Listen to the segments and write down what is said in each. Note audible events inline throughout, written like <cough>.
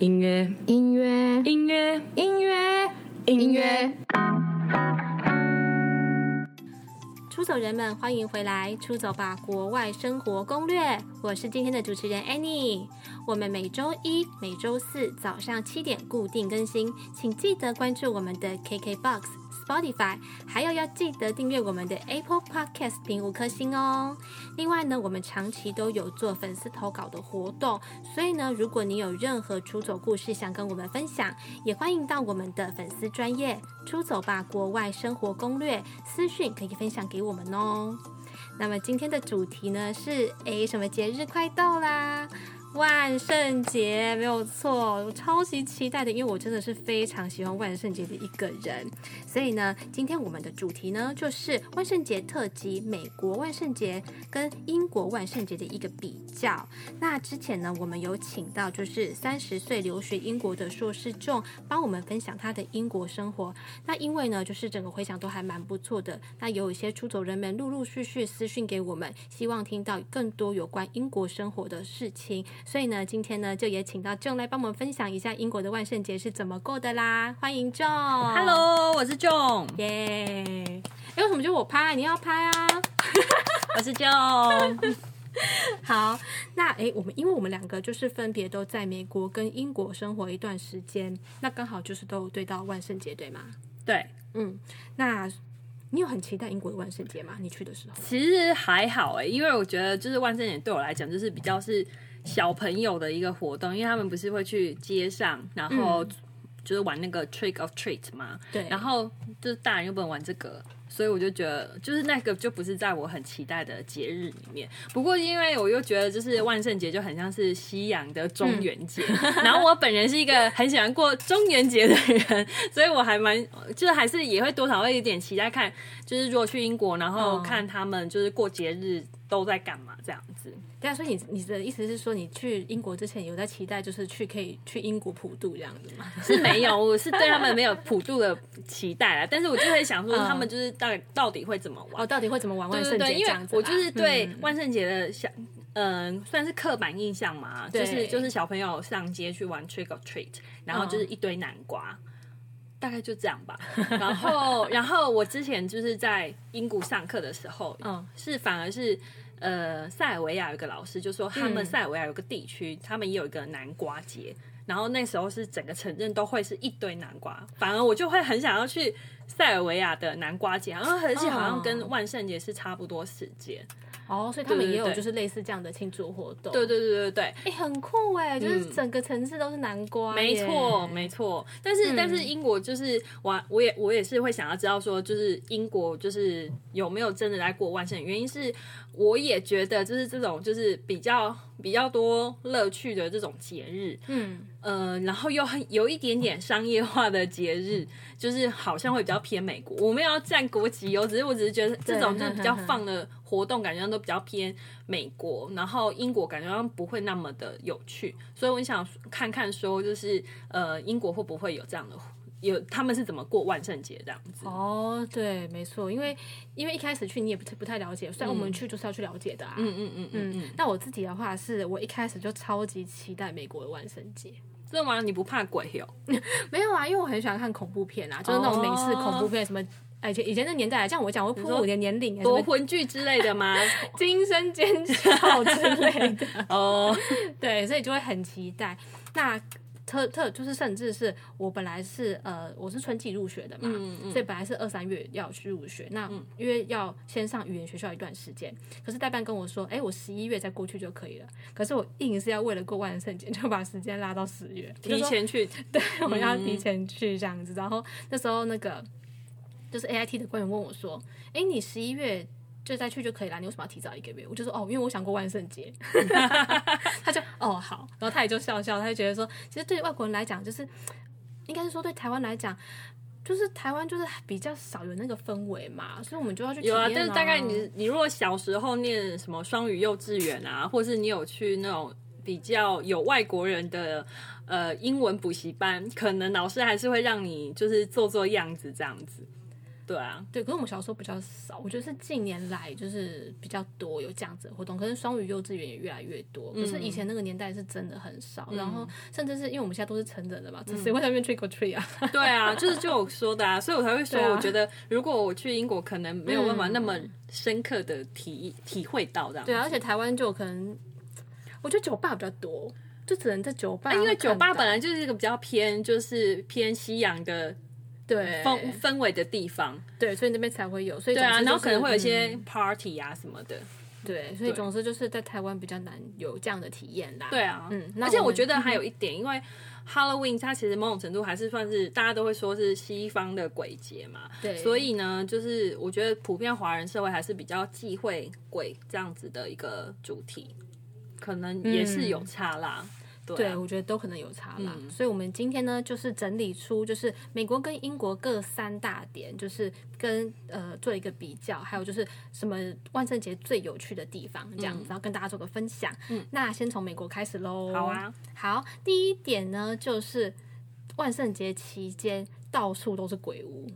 音乐，音乐，音乐，音乐，音乐。出走人们，欢迎回来！出走吧，国外生活攻略。我是今天的主持人 Annie。我们每周一、每周四早上七点固定更新，请记得关注我们的 KKBOX。Spotify，还有要记得订阅我们的 Apple Podcast，评五颗星哦。另外呢，我们长期都有做粉丝投稿的活动，所以呢，如果你有任何出走故事想跟我们分享，也欢迎到我们的粉丝专业出走吧国外生活攻略私讯可以分享给我们哦。那么今天的主题呢是，诶，什么节日快到啦？万圣节没有错，我超级期待的，因为我真的是非常喜欢万圣节的一个人。所以呢，今天我们的主题呢就是万圣节特辑，美国万圣节跟英国万圣节的一个比较。那之前呢，我们有请到就是三十岁留学英国的硕士众帮我们分享他的英国生活。那因为呢，就是整个回响都还蛮不错的。那有一些出走人们陆陆续续私讯给我们，希望听到更多有关英国生活的事情。所以呢，今天呢，就也请到 John 来帮我们分享一下英国的万圣节是怎么过的啦。欢迎 John。Hello，我是 John。耶！哎，为什么就我拍？你要拍啊！<laughs> 我是 John。<laughs> 好，那哎，我们因为我们两个就是分别都在美国跟英国生活一段时间，那刚好就是都有对到万圣节，对吗？对，嗯，那你有很期待英国的万圣节吗？你去的时候？其实还好哎，因为我觉得就是万圣节对我来讲就是比较是。小朋友的一个活动，因为他们不是会去街上，然后就是玩那个 trick of treat 嘛。对。然后就是大人又不能玩这个，所以我就觉得，就是那个就不是在我很期待的节日里面。不过因为我又觉得，就是万圣节就很像是西洋的中元节，嗯、<laughs> <laughs> 然后我本人是一个很喜欢过中元节的人，所以我还蛮就是还是也会多少会有点期待看，就是如果去英国，然后看他们就是过节日都在干嘛这样子。对啊，所以你你的意思是说，你去英国之前有在期待，就是去可以去英国普渡这样子吗？是没有，我是对他们没有普渡的期待啊。<laughs> 但是我就会想说，他们就是到底到底会怎么玩？哦，到底会怎么玩万圣节？这样子，我就是对万圣节的想，嗯、呃，算是刻板印象嘛，就是就是小朋友上街去玩 trick or treat，然后就是一堆南瓜，嗯、大概就这样吧。<laughs> 然后然后我之前就是在英国上课的时候，嗯，是反而是。呃，塞尔维亚有个老师就说，他们塞尔维亚有个地区，嗯，他们也有一个南瓜节，然后那时候是整个城镇都会是一堆南瓜，反而我就会很想要去塞尔维亚的南瓜节，然后而且好像跟万圣节是差不多时间。哦，所以他们也有就是类似这样的庆祝活动。对对对对对，哎、欸，很酷哎，就是整个城市都是南瓜。没错没错，但是、嗯、但是英国就是我我也我也是会想要知道说，就是英国就是有没有真的在过万圣？原因是我也觉得就是这种就是比较比较多乐趣的这种节日，嗯呃，然后又很有一点点商业化的节日，就是好像会比较偏美国。我没有要占国籍哦，只是我只是觉得这种就是比较放的。活动感觉上都比较偏美国，然后英国感觉上不会那么的有趣，所以我想看看说，就是呃，英国会不会有这样的，有他们是怎么过万圣节这样子？哦，对，没错，因为因为一开始去你也不不太了解，虽然我们去就是要去了解的啊，嗯嗯嗯嗯嗯。那我自己的话是，我一开始就超级期待美国的万圣节。真的吗？你不怕鬼哟？<laughs> 没有啊，因为我很喜欢看恐怖片啊，就是那种美式恐怖片什么。以前以前那年代，像我讲，我会暴露我的年龄，夺魂剧之类的吗？<laughs> 惊声尖叫之类的 <laughs> 哦，对，所以就会很期待。那特特就是，甚至是我本来是呃，我是春季入学的嘛，嗯嗯，所以本来是二三月要去入学。那因为要先上语言学校一段时间，可是代办跟我说，哎、欸，我十一月再过去就可以了。可是我硬是要为了过万圣节，<laughs> 就把时间拉到十月，提前去。<laughs> 对，我要提前去这样子。然后那时候那个。就是 A I T 的官员问我说：“哎，你十一月就再去就可以了，你为什么要提早一个月？”我就说：“哦，因为我想过万圣节。<laughs> ” <laughs> 他就哦好，然后他也就笑笑，他就觉得说，其实对外国人来讲，就是应该是说对台湾来讲，就是台湾就是比较少有那个氛围嘛，所以我们就要去、啊。有啊，但是大概你你如果小时候念什么双语幼稚园啊，或是你有去那种比较有外国人的呃英文补习班，可能老师还是会让你就是做做样子这样子。对啊，对。可是我们小时候比较少，我觉得是近年来就是比较多有这样子的活动。可是双语幼稚园也越来越多，可是以前那个年代是真的很少。嗯、然后甚至是因为我们现在都是成人了嘛，谁、嗯、会在那边 trick or treat 啊？对啊，就是就我说的啊，所以我才会说，我觉得如果我去英国，可能没有办法那么深刻的体、嗯、体会到这样。对啊，而且台湾就可能，我觉得酒吧比较多。就只能在酒吧，因为酒吧本来就是一个比较偏，就是偏西洋的对。氛氛围的地方，对，所以那边才会有。所以对啊，然后可能会有一些 party 啊什么的，对，所以总之就是在台湾比较难有这样的体验啦。对啊，嗯，而且我觉得还有一点，因为 Halloween 它其实某种程度还是算是大家都会说是西方的鬼节嘛，对，所以呢，就是我觉得普遍华人社会还是比较忌讳鬼这样子的一个主题，可能也是有差啦。对，啊、对，我觉得都可能有差啦。嗯、所以，我们今天呢，就是整理出就是美国跟英国各三大点，就是跟呃做一个比较，还有就是什么万圣节最有趣的地方这样子，嗯、然后跟大家做个分享。嗯，那先从美国开始喽。好啊，好，第一点呢，就是万圣节期间到处都是鬼屋。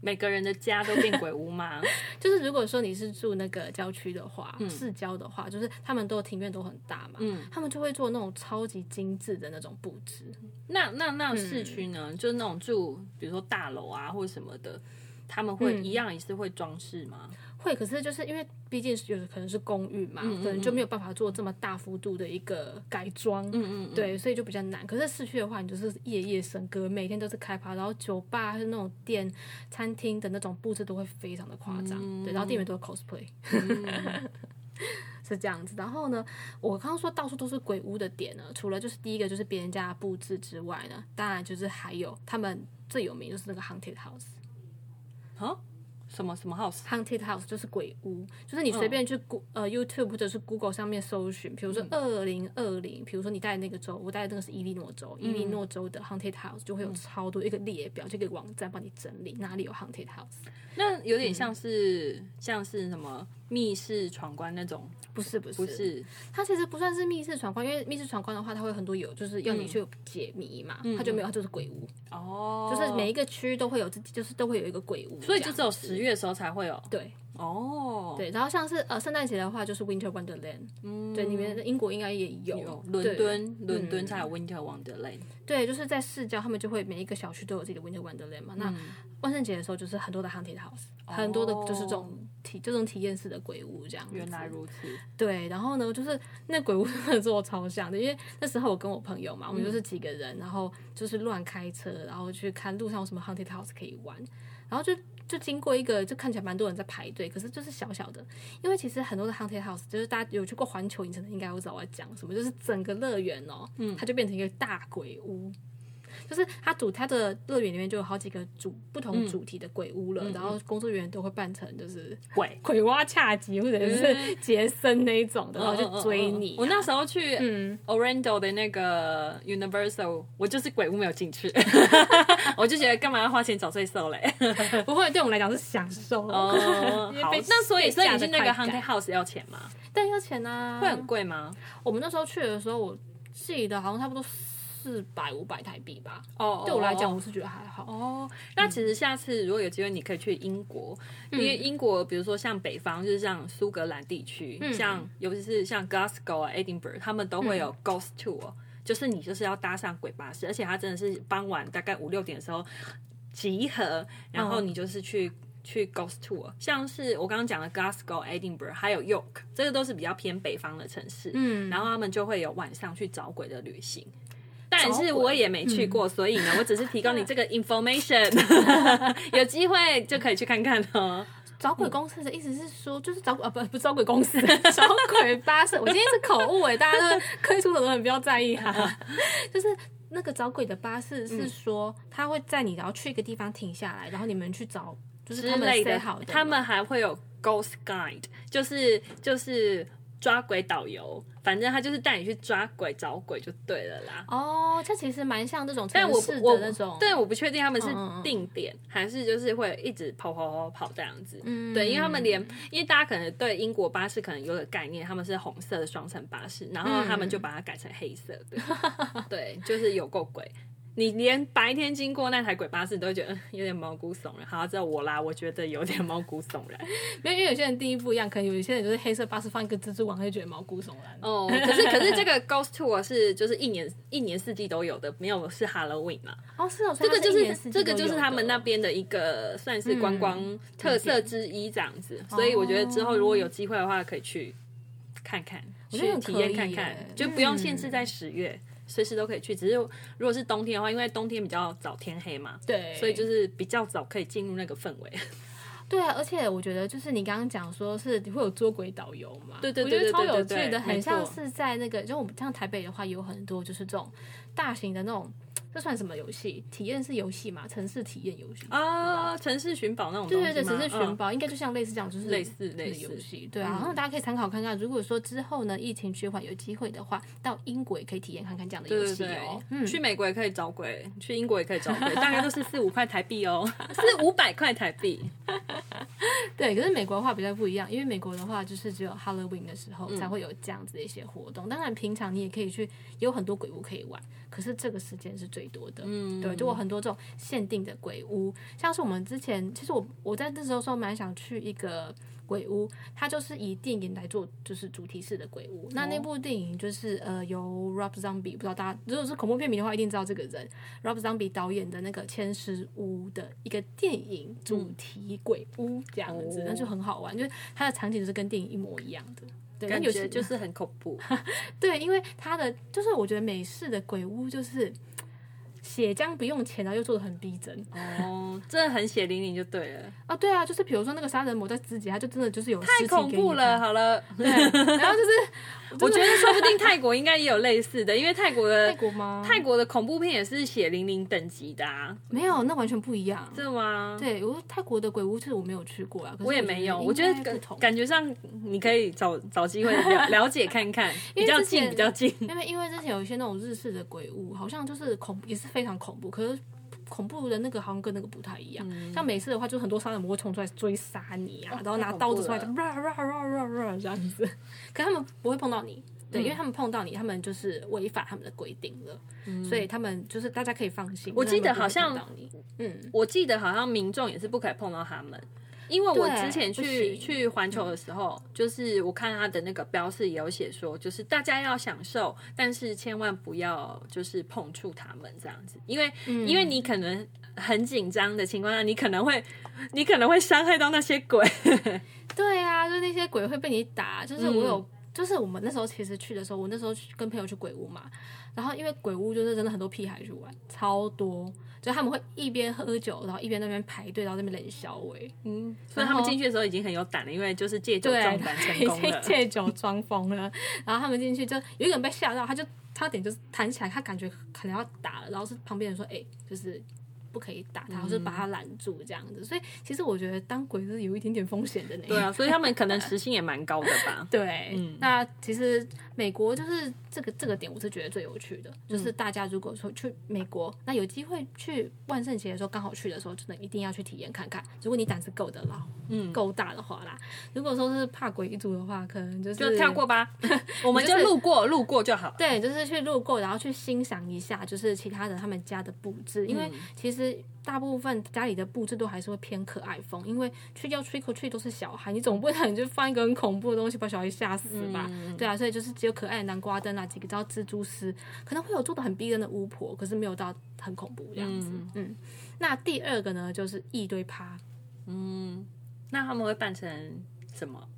每个人的家都变鬼屋吗？<laughs> 就是如果说你是住那个郊区的话，嗯、市郊的话，就是他们都庭院都很大嘛，嗯，他们就会做那种超级精致的那种布置。那那那市区呢？嗯、就是那种住，比如说大楼啊或者什么的，他们会一样也是会装饰吗？嗯会，可是就是因为毕竟有的可能是公寓嘛，嗯嗯嗯可能就没有办法做这么大幅度的一个改装，嗯嗯嗯对，所以就比较难。可是市区的话，你就是夜夜笙歌，每天都是开趴，然后酒吧还是那种店、餐厅的那种布置都会非常的夸张，嗯、对，然后店员都是 cosplay，、嗯、<laughs> 是这样子。然后呢，我刚刚说到处都是鬼屋的点呢，除了就是第一个就是别人家的布置之外呢，当然就是还有他们最有名就是那个 haunted house，啊。什么什么 house？Haunted house 就是鬼屋，就是你随便去 Go、嗯、呃 YouTube 或者是 Google 上面搜寻，比如说二零二零，比如说你带的那个州，我带的那个是伊利诺州，伊利诺州的 Haunted house 就会有超多一个列表，这个网站帮你整理哪里有 Haunted house。那有点像是、嗯、像是什么密室闯关那种。不是不是，不是，它其实不算是密室闯关，因为密室闯关的话，它会很多有，就是要你去解谜嘛，嗯、它就没有，它就是鬼屋。哦，就是每一个区都会有自己，就是都会有一个鬼屋，所以就只有十月的时候才会有，对。哦，对，然后像是呃圣诞节的话，就是 Winter Wonderland，嗯，对，里面英国应该也有，伦敦伦敦才有 Winter Wonderland，对，就是在市郊，他们就会每一个小区都有自己的 Winter Wonderland 嘛。那万圣节的时候，就是很多的 Haunted House，很多的就是这种体这种体验式的鬼屋这样。原来如此。对，然后呢，就是那鬼屋 <laughs> 真的做超像的，因为那时候我跟我朋友嘛，我们就是几个人，然后就是乱开车，然后去看路上有什么 Haunted House 可以玩，然后就。就经过一个，就看起来蛮多人在排队，可是就是小小的，因为其实很多的 haunted house，就是大家有去过环球影城的，应该会知道我在讲什么，就是整个乐园哦，嗯，它就变成一个大鬼屋。就是他主他的乐园里面就有好几个主不同主题的鬼屋了，嗯、然后工作人员都会扮成就是鬼鬼蛙恰吉或者是杰森那一种然后就追你、啊。我那时候去 Orlando 的那个 Universal，我就是鬼屋没有进去，<laughs> 我就觉得干嘛要花钱找罪受嘞？<laughs> 不会，对我们来讲是享受哦。<laughs> 好，那所以所以你去那个 Haunted House 要钱吗？但要钱啊，会很贵吗？我们那时候去的时候，我记得好像差不多。四百五百台币吧。哦，对我来讲，我是觉得还好。哦，那其实下次如果有机会，你可以去英国，因为英国比如说像北方，就是像苏格兰地区，像尤其是像 Glasgow 啊、Edinburgh，他们都会有 Ghost Tour，就是你就是要搭上鬼巴士，而且它真的是傍晚大概五六点的时候集合，然后你就是去去 Ghost Tour，像是我刚刚讲的 Glasgow、Edinburgh，还有 York，这个都是比较偏北方的城市。嗯，然后他们就会有晚上去找鬼的旅行。但是我也没去过，嗯、所以呢，我只是提供你这个 information，<laughs> 有机会就可以去看看哦。找鬼公司的意思是说，就是找啊不不找鬼公司，<laughs> 找鬼巴士。我今天是口误哎，大家都可以出走的人不要在意哈、啊。<laughs> 就是那个找鬼的巴士是说，他会在你，然后去一个地方停下来，然后你们去找，就是他们塞好的，他们还会有 ghost guide，就是就是。抓鬼导游，反正他就是带你去抓鬼找鬼就对了啦。哦，这其实蛮像这种城市的那种，对我不确定他们是定点、嗯、还是就是会一直跑跑跑跑这样子。嗯，对，因为他们连，因为大家可能对英国巴士可能有个概念，他们是红色的双层巴士，然后他们就把它改成黑色的。嗯、<laughs> 对，就是有够鬼。你连白天经过那台鬼巴士，你都会觉得、呃、有点毛骨悚然。好，只有我啦，我觉得有点毛骨悚然。<laughs> 因为有些人定义不一样，可能有一些人就是黑色巴士放一个蜘蛛网，他就觉得毛骨悚然。哦，可是可是这个 Ghost Tour 是就是一年一年四季都有的，没有是 Halloween 嘛？哦，是哦，这个就是是这个就是他们那边的一个算是观光特色之一这样子。嗯、所以我觉得之后如果有机会的话，可以去看看，去体验看看，就不用限制在十月。嗯随时都可以去，只是如果是冬天的话，因为冬天比较早天黑嘛，对，所以就是比较早可以进入那个氛围。<laughs> 对啊，而且我觉得就是你刚刚讲说是会有捉鬼导游嘛，对对对，对，我觉得超有趣的，很像是在那个，就我们像台北的话，有很多就是这种大型的那种。这算什么游戏？体验式游戏嘛？城市体验游戏啊，城市寻宝那种。对对对，城市寻宝应该就像类似这样，就是类似类似游戏。对啊，然后大家可以参考看看。如果说之后呢，疫情趋缓有机会的话，到英国也可以体验看看这样的游戏哦。嗯，去美国也可以找鬼，去英国也可以找鬼，<laughs> 大概都是四五块台币哦，<laughs> 四五百块台币。<laughs> 对，可是美国的话比较不一样，因为美国的话就是只有 Halloween 的时候才会有这样子的一些活动。当然，平常你也可以去，有很多鬼屋可以玩。可是这个时间是最多的，嗯，对，就有很多这种限定的鬼屋，像是我们之前，其实我我在那时候说蛮想去一个鬼屋，它就是以电影来做就是主题式的鬼屋。哦、那那部电影就是呃由 Rob Zombie，不知道大家如果是恐怖片迷的话，一定知道这个人。Rob Zombie 导演的那个《千尸屋》的一个电影主题鬼屋这样子，那、嗯、就很好玩，就是它的场景就是跟电影一模一样的。对，感觉就是很恐怖。<laughs> 对，因为它的就是我觉得美式的鬼屋就是血浆不用钱，然后又做的很逼真。哦，真的很血淋淋就对了。啊，对啊，就是比如说那个杀人魔在肢解，他就真的就是有太恐怖了。好了，对，然后就是。我觉得说不定泰国应该也有类似的，因为泰国的泰国吗？泰国的恐怖片也是血淋淋等级的啊。没有，那完全不一样。真的吗？对，我泰国的鬼屋其实我没有去过啊，我也没有。我觉得感感觉上你可以找 <laughs> 找机会了 <laughs> 了解看看，比较近比较近。因为因为之前有一些那种日式的鬼屋，好像就是恐也是非常恐怖，可是。恐怖的那个好像跟那个不太一样，嗯、像每次的话，就很多杀人魔会冲出来追杀你啊，哦、然后拿刀子出来就啦啦啦啦啦这样子，可他们不会碰到你，对，嗯、因为他们碰到你，他们就是违反他们的规定了，嗯、所以他们就是大家可以放心。我记得好像，嗯，我记得好像民众也是不可以碰到他们。因为我之前去去环球的时候，嗯、就是我看他的那个标示也有写说，就是大家要享受，但是千万不要就是碰触他们这样子，因为、嗯、因为你可能很紧张的情况下，你可能会 <laughs> 你可能会伤害到那些鬼。<laughs> 对啊，就那些鬼会被你打。就是我有，嗯、就是我们那时候其实去的时候，我那时候跟朋友去鬼屋嘛，然后因为鬼屋就是真的很多屁孩去玩，超多。就他们会一边喝酒，然后一边那边排队，然后那边冷笑喂。嗯，所以他们进去的时候已经很有胆了，因为就是借酒壮胆成功了，<laughs> 借酒装疯了。然后他们进去就有一个人被吓到，他就差点就是弹起来，他感觉可能要打了，然后是旁边人说：“哎、欸，就是。”不可以打他，或是把他拦住这样子，所以其实我觉得当鬼是有一点点风险的呢。对啊，所以他们可能时薪也蛮高的吧。<laughs> 对，嗯，那其实美国就是这个这个点，我是觉得最有趣的，就是大家如果说去美国，那有机会去万圣节的时候刚好去的时候，真的一定要去体验看看。如果你胆子够的牢，嗯，够大的话啦。如果说是怕鬼一族的话，可能就是就跳过吧，<laughs> 我们就路过路过就好。对，就是去路过，然后去欣赏一下，就是其他的他们家的布置，因为其实。大部分家里的布置都还是会偏可爱风，因为去要 trick or treat 都是小孩，你总不能就放一个很恐怖的东西把小孩吓死吧？嗯、对啊，所以就是只有可爱的南瓜灯啊，几个招蜘蛛丝，可能会有做的很逼真的巫婆，可是没有到很恐怖这样子。嗯，嗯，那第二个呢，就是一堆趴。嗯，那他们会扮成什么？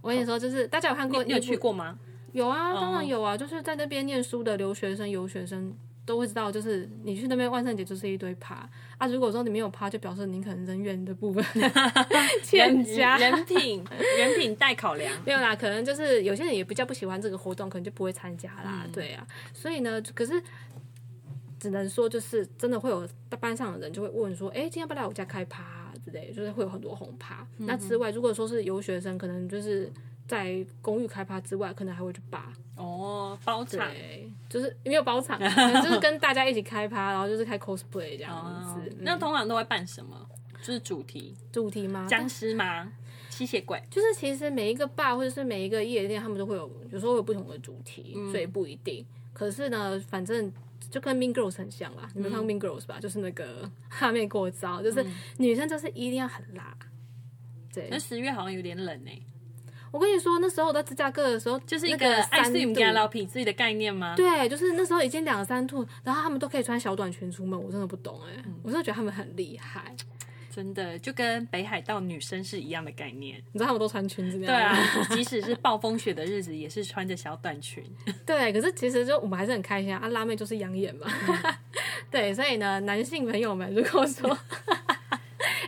我跟你说，就是大家有看过，你有去过吗？有啊，当然有啊，就是在那边念书的留学生、游学生。都会知道，就是你去那边万圣节就是一堆趴啊。如果说你没有趴，就表示你可能人缘的部分 <laughs> 欠佳，人品人品待考量。没有啦，可能就是有些人也比较不喜欢这个活动，可能就不会参加啦。嗯、对啊，所以呢，可是只能说就是真的会有班上的人就会问说，哎，今天要不要来我家开趴、啊、之类，就是会有很多红趴。嗯、那之外，如果说是游学生，可能就是。在公寓开趴之外，可能还会去吧哦，包场，就是没有包场，<laughs> 就是跟大家一起开趴，然后就是开 cosplay 这样子。哦嗯、那通常都会办什么？就是主题，主题吗？僵尸吗？吸血鬼？就是其实每一个 bar 或者是每一个夜店，他们都会有，有时候会有不同的主题，嗯、所以不一定。可是呢，反正就跟 Mean Girls 很像啦。你们看 Mean Girls 吧？就是那个 <laughs> 哈妹过招，就是女生就是一定要很辣。对，那十月好像有点冷呢、欸。我跟你说，那时候我在芝加哥的时候，就是一个爱睡不加老皮自己的概念吗？对，就是那时候已经两三度，然后他们都可以穿小短裙出门，我真的不懂哎、欸，嗯、我真的觉得他们很厉害，真的就跟北海道女生是一样的概念。你知道他们都穿裙子那样？对啊，<laughs> 即使是暴风雪的日子，也是穿着小短裙。<laughs> 对，可是其实就我们还是很开心啊，啊辣妹就是养眼嘛。嗯、<laughs> 对，所以呢，男性朋友们如果说。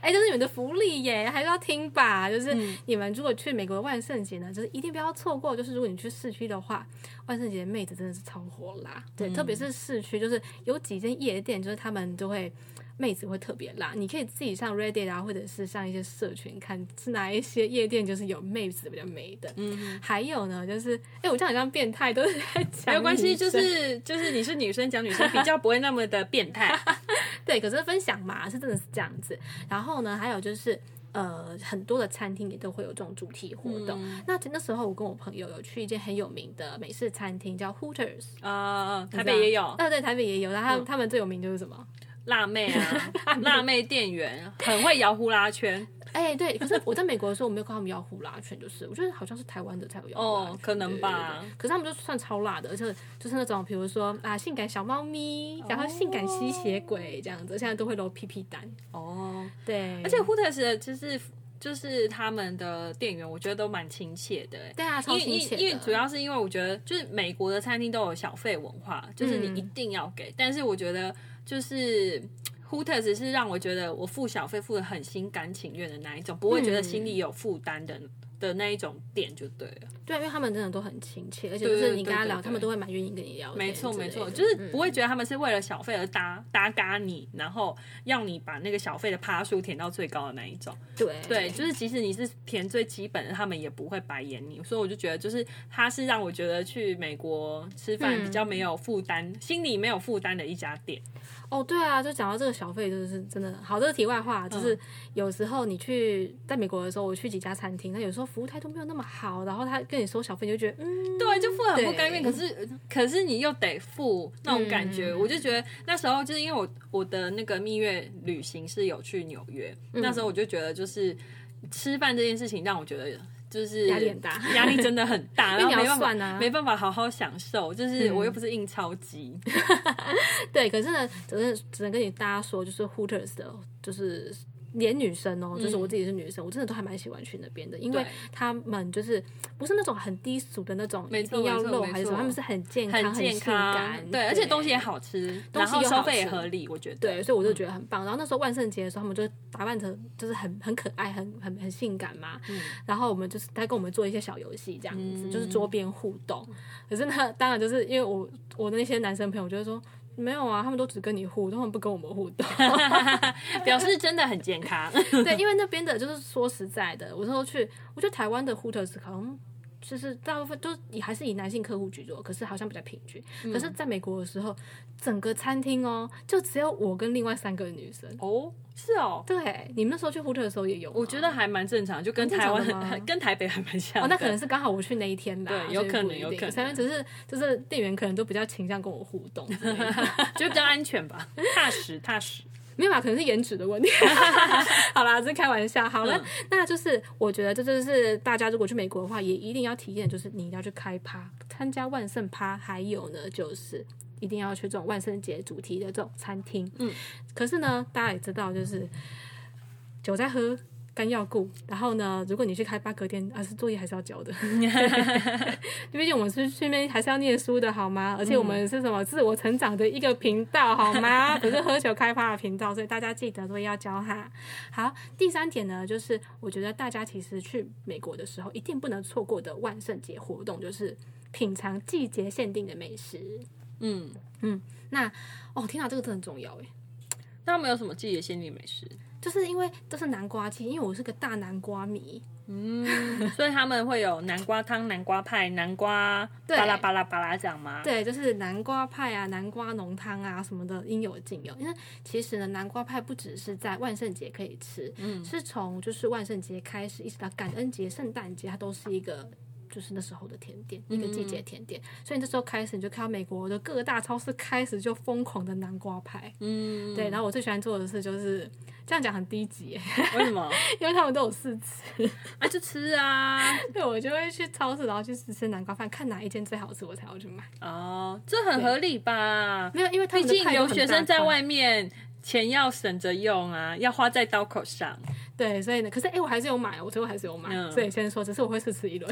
哎，这、是你们的福利耶，还是要听吧。就是你们如果去美国的万圣节呢，就是一定不要错过。就是如果你去市区的话，万圣节妹子真的是超火辣。对，嗯、特别是市区，就是有几间夜店，就是他们都会。妹子会特别辣，你可以自己上 Reddit 啊，或者是上一些社群看是哪一些夜店就是有妹子比较美的。嗯，还有呢，就是哎、欸，我这样好像变态，都是在讲。没有关系，就是就是你是女生讲女生比较不会那么的变态。<laughs> 对，可是分享嘛，是真的是这样子。然后呢，还有就是呃，很多的餐厅也都会有这种主题活动。嗯、那那时候我跟我朋友有去一间很有名的美式餐厅，叫 Hooters。呃，台北也有。呃，对，台北也有。然后他们最有名就是什么？辣妹啊，<laughs> 辣妹店员很会摇呼啦圈。哎、欸，对，可是我在美国的时候，我没有看他们要呼啦圈，就是我觉得好像是台湾的才有要呼啦圈。哦，可能吧。可是他们就算超辣的，而且就是那种，比如说啊，性感小猫咪，然后性感吸血鬼这样子，现在都会露屁屁蛋。哦，对。而且 Hooters 就是就是他们的店员，我觉得都蛮亲切的。对啊，超亲切的。因为主要是因为我觉得，就是美国的餐厅都有小费文化，就是你一定要给。嗯、但是我觉得。就是 Hooters 是让我觉得我付小费付的很心甘情愿的那一种，不会觉得心里有负担的的那一种店就对了。对，因为他们真的都很亲切，而且就是你跟他聊，他们都会蛮愿意跟你聊。没错没错，就是不会觉得他们是为了小费而搭搭嘎你，然后要你把那个小费的趴数填到最高的那一种。对对，就是即使你是填最基本的，他们也不会白眼你。所以我就觉得，就是他是让我觉得去美国吃饭比较没有负担，嗯、心里没有负担的一家店。哦，对啊，就讲到这个小费，就是真的好。这个题外话，就是有时候你去在美国的时候，我去几家餐厅，那有时候服务态度没有那么好，然后他跟你收小费，你就觉得嗯，对，就付得很不甘愿。可是可是你又得付那种感觉，嗯、我就觉得那时候就是因为我我的那个蜜月旅行是有去纽约，嗯、那时候我就觉得就是吃饭这件事情让我觉得。就是压力很大，<laughs> 压力真的很大，然后没办法，没办法好好享受。就是我又不是印钞机，<laughs> 对。可是呢，只能只能跟你大家说，就是 Hooters 的，就是。连女生哦，就是我自己是女生，我真的都还蛮喜欢去那边的，因为他们就是不是那种很低俗的那种，一定要露还是什么，他们是很健康、很性感，对，而且东西也好吃，东西消费也合理，我觉得，对，所以我就觉得很棒。然后那时候万圣节的时候，他们就打扮成就是很很可爱、很很很性感嘛，然后我们就是他跟我们做一些小游戏，这样子就是桌边互动。可是呢，当然就是因为我我的那些男生朋友就是说。没有啊，他们都只跟你互动，他们不跟我们互动，<laughs> 表示真的很健康。<laughs> 对，因为那边的就是说实在的，我那时候去，我觉得台湾的 Hooters 可能就是大部分都以还是以男性客户居多，可是好像比较平均。嗯、可是在美国的时候，整个餐厅哦，就只有我跟另外三个女生哦。是哦，对，你们那时候去 Hooters 的时候也有，我觉得还蛮正常，就跟台湾、跟台北还蛮像。哦，那可能是刚好我去那一天吧，对，有可能，有可能。反正只是就是店员可能都比较倾向跟我互动，<laughs> 就比较安全吧，踏实踏实。没有吧？可能是颜值的问题。<laughs> 好啦，这是开玩笑。好了，那就是我觉得这就是大家如果去美国的话，也一定要体验，就是你一定要去开趴，参加万圣趴，还有呢就是。一定要去这种万圣节主题的这种餐厅。嗯，可是呢，大家也知道，就是酒在喝，肝要顾。然后呢，如果你去开八格店，啊是作业还是要交的。<laughs> <laughs> 毕竟我们是去那边还是要念书的，好吗？而且我们是什么自我成长的一个频道，好吗？<laughs> 不是喝酒开趴的频道，所以大家记得作业要交哈。好，第三点呢，就是我觉得大家其实去美国的时候一定不能错过的万圣节活动，就是品尝季节限定的美食。嗯嗯，那哦，天哪，这个真的很重要哎。那有没有什么季节限定美食？就是因为都是南瓜季，因为我是个大南瓜迷。嗯，<laughs> 所以他们会有南瓜汤、南瓜派、南瓜巴拉巴拉巴拉这样吗？对，就是南瓜派啊、南瓜浓汤啊什么的，应有尽有。因为其实呢，南瓜派不只是在万圣节可以吃，嗯，是从就是万圣节开始一直到感恩节、圣诞节，它都是一个。就是那时候的甜点，一个季节甜点。所以那时候开始，你就看到美国的各大超市开始就疯狂的南瓜派。嗯，对。然后我最喜欢做的事就是这样讲很低级，为什么？<laughs> 因为他们都有试吃，啊，就吃啊。<laughs> 对，我就会去超市，然后去试吃南瓜饭，看哪一间最好吃，我才要去买。哦，这很合理吧？没有，因为毕竟有学生在外面。钱要省着用啊，要花在刀口上。对，所以呢，可是哎、欸，我还是有买，我最后还是有买。嗯、所以先说，只是我会试吃一轮。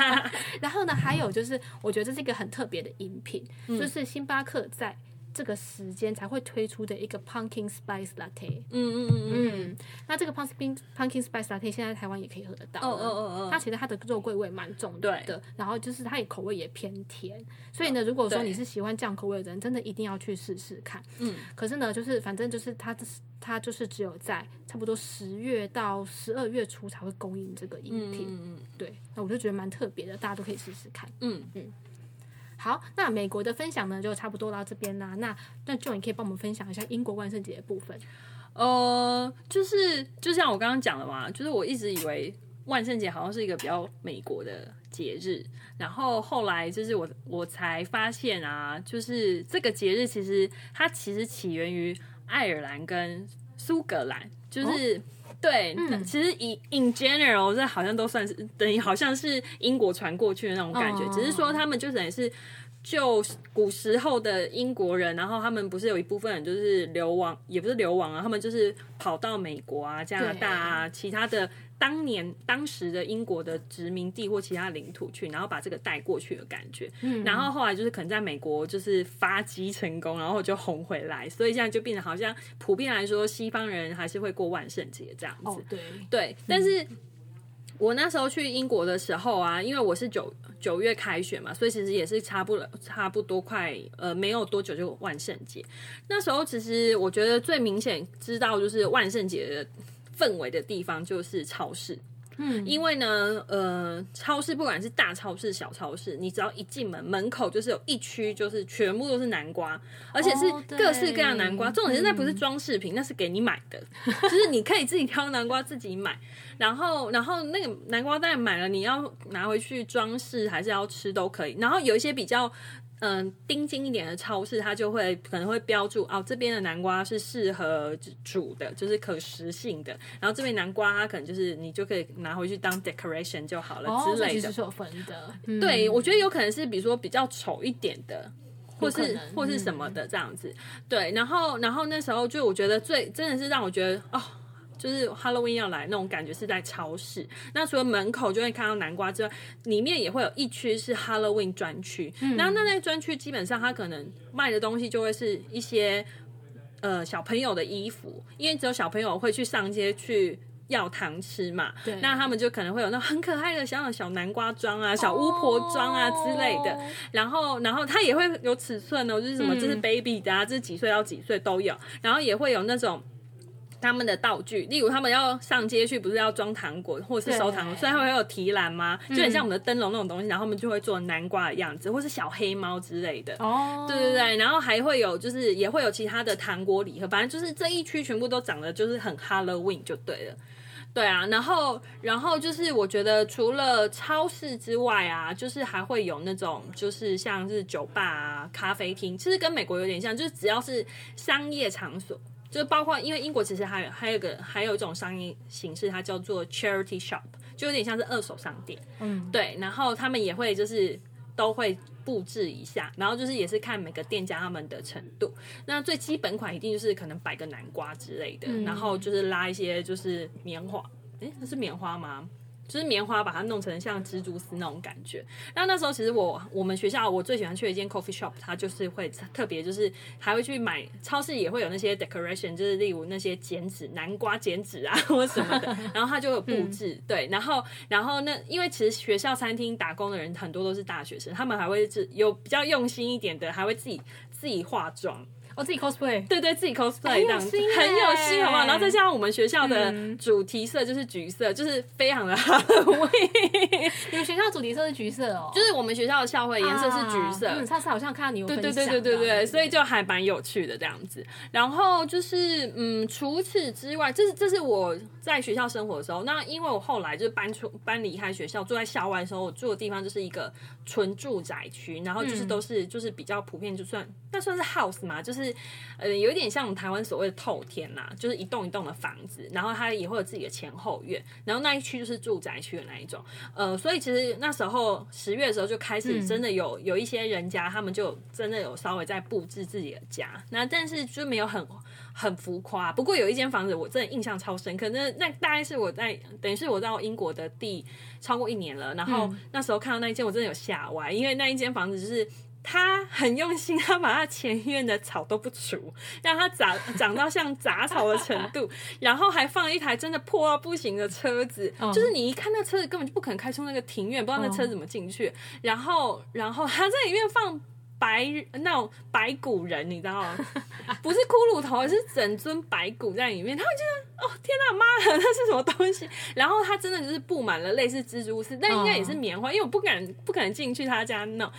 <laughs> 然后呢，还有就是，我觉得这是一个很特别的饮品，嗯、就是星巴克在。这个时间才会推出的一个 Pumpkin Spice Latte。嗯嗯嗯嗯。那这个 Pumpkin Pumpkin Spice Latte 现在台湾也可以喝得到。哦哦哦哦。它其实它的肉桂味蛮重的。对。然后就是它也口味也偏甜，所以呢，如果说你是喜欢这样口味的人，真的一定要去试试看。嗯。可是呢，就是反正就是它它就是只有在差不多十月到十二月初才会供应这个饮品。嗯嗯。对。那我就觉得蛮特别的，大家都可以试试看。嗯嗯。好，那美国的分享呢，就差不多到这边啦。那那 Joe 你可以帮我们分享一下英国万圣节的部分。呃，就是就像我刚刚讲的嘛，就是我一直以为万圣节好像是一个比较美国的节日，然后后来就是我我才发现啊，就是这个节日其实它其实起源于爱尔兰跟苏格兰，就是。哦对，嗯、其实以 in general 这好像都算是等于好像是英国传过去的那种感觉，哦、只是说他们就等于是就古时候的英国人，然后他们不是有一部分人就是流亡，也不是流亡啊，他们就是跑到美国啊、加拿大啊、其他的。当年当时的英国的殖民地或其他领土去，然后把这个带过去的感觉，嗯，然后后来就是可能在美国就是发迹成功，然后就红回来，所以现在就变得好像普遍来说，西方人还是会过万圣节这样子，哦、对对。但是我那时候去英国的时候啊，因为我是九九月开学嘛，所以其实也是差不了差不多快呃没有多久就万圣节。那时候其实我觉得最明显知道就是万圣节的。氛围的地方就是超市，嗯，因为呢，呃，超市不管是大超市、小超市，你只要一进门，门口就是有一区，就是全部都是南瓜，而且是各式各样南瓜。重点是那不是装饰品，那是给你买的，<laughs> 就是你可以自己挑南瓜自己买。然后，然后那个南瓜蛋买了，你要拿回去装饰还是要吃都可以。然后有一些比较。嗯，盯紧一点的超市，它就会可能会标注哦，这边的南瓜是适合煮的，就是可食性的。然后这边南瓜，它可能就是你就可以拿回去当 decoration 就好了、哦、之类的。其实是有分的。嗯、对，我觉得有可能是比如说比较丑一点的，或是或是什么的这样子。嗯、对，然后然后那时候就我觉得最真的是让我觉得哦。就是 Halloween 要来那种感觉是在超市，那除了门口就会看到南瓜之外，里面也会有一区是 Halloween 专区。嗯、然后那那专区基本上它可能卖的东西就会是一些呃小朋友的衣服，因为只有小朋友会去上街去要糖吃嘛。对。那他们就可能会有那很可爱的小小小南瓜装啊、小巫婆装啊之类的。哦、然后，然后它也会有尺寸哦，就是什么，这、嗯、是 baby 的啊，这是几岁到几岁都有。然后也会有那种。他们的道具，例如他们要上街去，不是要装糖果或者是收糖果，所以他们会有提篮吗？就很像我们的灯笼那种东西，然后他们就会做南瓜的样子，或是小黑猫之类的。哦，对对对，然后还会有，就是也会有其他的糖果礼盒，反正就是这一区全部都长得就是很 Halloween 就对了。对啊，然后然后就是我觉得除了超市之外啊，就是还会有那种就是像是酒吧啊、咖啡厅，其实跟美国有点像，就是只要是商业场所。就包括，因为英国其实还有还有个还有一种商业形式，它叫做 charity shop，就有点像是二手商店。嗯，对。然后他们也会就是都会布置一下，然后就是也是看每个店家他们的程度。那最基本款一定就是可能摆个南瓜之类的，嗯、然后就是拉一些就是棉花，诶，那是棉花吗？就是棉花把它弄成像蜘蛛丝那种感觉。那那时候其实我我们学校我最喜欢去的一间 coffee shop，它就是会特别就是还会去买，超市也会有那些 decoration，就是例如那些剪纸、南瓜剪纸啊 <laughs> 或什么的，然后它就有布置。嗯、对，然后然后那因为其实学校餐厅打工的人很多都是大学生，他们还会是有比较用心一点的，还会自己自己化妆。我自己 cosplay，对对，自己 cosplay 这样子，很有心，好不好？然后再加上我们学校的主题色就是橘色，就是非常的 Halloween。<laughs> 你们学校主题色是橘色哦？就是我们学校的校徽颜色是橘色。嗯，上次好像看到你有分享。对对对对对对，所以就还蛮有趣的这样子。然后就是嗯，除此之外，这是这是我在学校生活的时候。那因为我后来就是搬出搬离开学校，住在校外的时候，我住的地方就是一个纯住宅区，然后就是都是就是比较普遍，就算那算是 house 嘛，就是呃有一点像我们台湾所谓的透天啦，就是一栋一栋的房子，然后它也会有自己的前后院，然后那一区就是住宅区的那一种。呃，所以其实那时候十月的时候就开始真的有有一些人家，他们就真的有稍微在布置自己的家，那但是就没有很。很浮夸，不过有一间房子我真的印象超深刻，那那大概是我在等于是我到英国的第超过一年了，然后那时候看到那一间我真的有吓歪，因为那一间房子就是他很用心，他把他前院的草都不除，让它长长到像杂草的程度，然后还放了一台真的破到不行的车子，就是你一看那车子根本就不可能开出那个庭院，不知道那车子怎么进去，然后然后他在里面放。白那种白骨人，你知道吗？<laughs> 不是骷髅头，而是整尊白骨在里面。他们觉得哦，天哪，妈的，那是什么东西？然后他真的就是布满了类似蜘蛛丝，但应该也是棉花，因为我不敢不可能进去他家弄，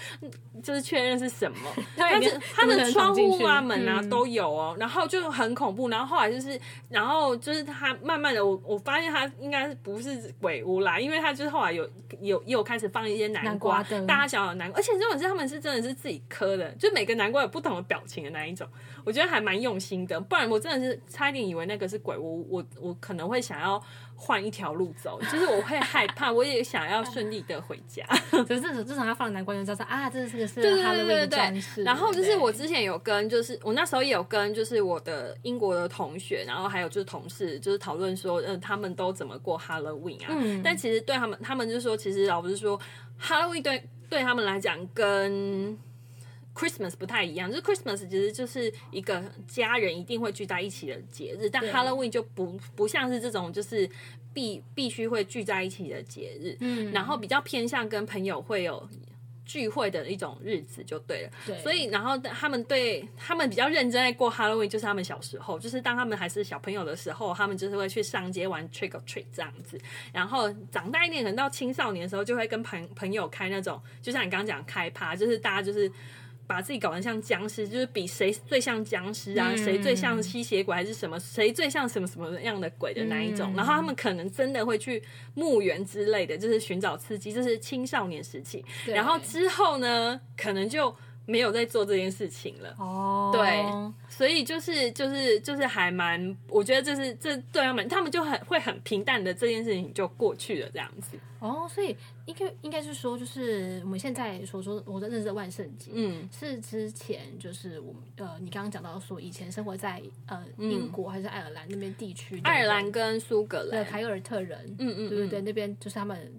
就是确认是什么。<laughs> 他是他的窗户啊门啊都有哦，然后就很恐怖。然后后来就是，然后就是他慢慢的，我我发现他应该是不是鬼屋啦，因为他就是后来有有又开始放一些南瓜，大小小的南瓜，而且这种是他们是真的是自己。磕的，就每个南瓜有不同的表情的那一种，我觉得还蛮用心的。不然我真的是差一点以为那个是鬼屋，我我可能会想要换一条路走，就是我会害怕，我也想要顺利的回家。<laughs> 可是至少他放南瓜就知道啊，这是这个是 Halloween 装饰。然后就是我之前有跟，就是我那时候也有跟，就是我的英国的同学，然后还有就是同事，就是讨论说，嗯，他们都怎么过 Halloween 啊？嗯、但其实对他们，他们就说，其实老实说，Halloween 对对他们来讲跟 Christmas 不太一样，就是 Christmas 其实就是一个家人一定会聚在一起的节日，但 Halloween 就不不像是这种就是必必须会聚在一起的节日，嗯，然后比较偏向跟朋友会有聚会的一种日子就对了，对，所以然后他们对他们比较认真在过 Halloween，就是他们小时候，就是当他们还是小朋友的时候，他们就是会去上街玩 Trick or Treat 这样子，然后长大一点，可能到青少年的时候，就会跟朋朋友开那种，就像你刚刚讲开趴，就是大家就是。把自己搞得像僵尸，就是比谁最像僵尸啊，谁、嗯、最像吸血鬼还是什么，谁最像什么什么样的鬼的那一种。嗯、然后他们可能真的会去墓园之类的，就是寻找刺激，这是青少年时期。然后之后呢，可能就没有在做这件事情了。哦，对，所以就是就是就是还蛮，我觉得这是这对他们，他们就很会很平淡的这件事情就过去了这样子。哦，所以。应该应该是说，就是我们现在所说我的认识的万圣节，嗯，是之前就是我们呃，你刚刚讲到说，以前生活在呃英国还是爱尔兰那边地区，爱尔兰跟苏格兰，凯尔特人，嗯嗯，对对对，那边就是他们。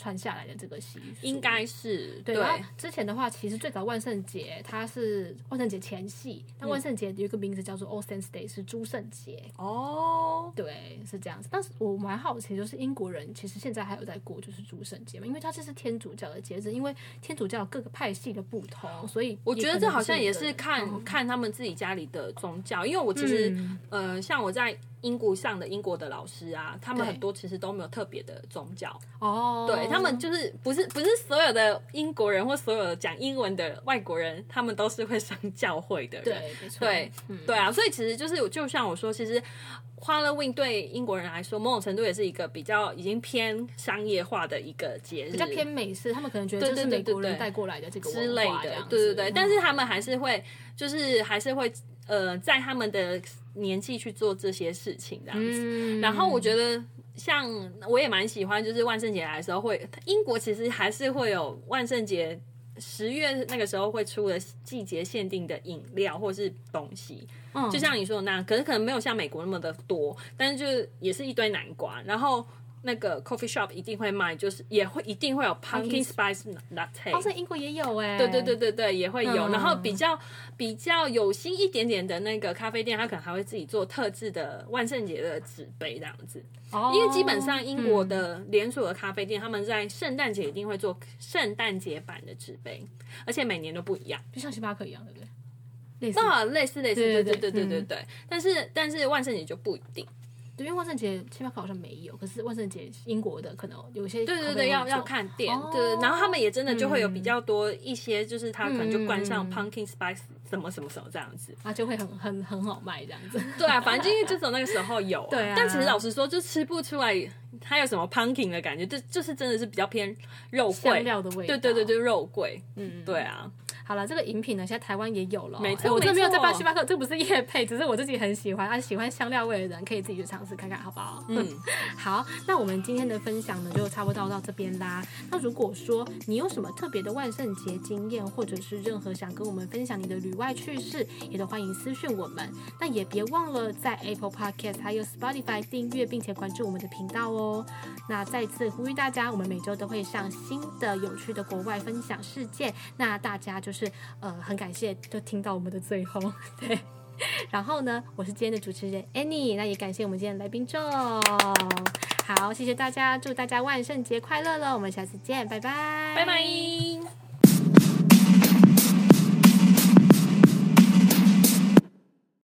传下来的这个习俗应该是对。之前的话，其实最早万圣节它是万圣节前夕，但万圣节有一个名字叫做 All Saints Day，是诸圣节。哦，对，是这样子。但是我蛮好奇，就是英国人其实现在还有在过就是诸圣节嘛？因为它这是天主教的节日，因为天主教各个派系的不同，所以我觉得这好像也是看、嗯、看他们自己家里的宗教。因为我其实、嗯、呃，像我在。英国上的英国的老师啊，他们很多其实都没有特别的宗教。哦，对，他们就是不是不是所有的英国人或所有的讲英文的外国人，他们都是会上教会的人，对，没错，对，嗯、对啊，所以其实就是就像我说，其实 Halloween 对英国人来说，某种程度也是一个比较已经偏商业化的一个节日，比较偏美式，他们可能觉得这是美国人带过来的这个之类的，对对对，嗯、但是他们还是会就是还是会呃在他们的。年纪去做这些事情这样子，嗯、然后我觉得像我也蛮喜欢，就是万圣节来的时候会，英国其实还是会有万圣节十月那个时候会出的季节限定的饮料或是东西，嗯、就像你说的那样，可是可能没有像美国那么的多，但是就是也是一堆南瓜，然后。那个 coffee shop 一定会卖，就是也会一定会有 pumpkin spice latte。哦，在英国也有哎。对对对对对，也会有。嗯、然后比较比较有心一点点的那个咖啡店，他可能还会自己做特制的万圣节的纸杯这样子。哦。因为基本上英国的连锁的咖啡店，嗯、他们在圣诞节一定会做圣诞节版的纸杯，而且每年都不一样，就像星巴克一样，对不对？类似那类似类似，对对对对对对。但是但是万圣节就不一定。对，因为万圣节星巴克好像没有，可是万圣节英国的可能有些对对对，要要看店，哦对。然后他们也真的就会有比较多一些，就是他可能就关上嗯 pumpkin spice 什么什么什么这样子。啊，就会很很很好卖这样子。对啊，反正就因为 <laughs> 就从那个时候有、啊，对啊但其实老实说，就吃不出来它有什么 pumpkin 的感觉，就就是真的是比较偏肉桂香料的味道。对对对，就肉桂。嗯，对啊。好了，这个饮品呢，现在台湾也有了、哦。没错欸，我这没有在办没错星巴克，这不是叶配，只是我自己很喜欢，啊，喜欢香料味的人可以自己去尝试看看，好不好？嗯，<laughs> 好，那我们今天的分享呢，就差不多到这边啦。那如果说你有什么特别的万圣节经验，或者是任何想跟我们分享你的旅外趣事，也都欢迎私讯我们。那也别忘了在 Apple Podcast 还有 Spotify 订阅并且关注我们的频道哦。那再次呼吁大家，我们每周都会上新的有趣的国外分享事件。那大家就是是呃很感谢，就听到我们的最后，对。然后呢，我是今天的主持人 Annie，那也感谢我们今天的来宾众。好，谢谢大家，祝大家万圣节快乐喽，我们下次见，拜拜，拜拜。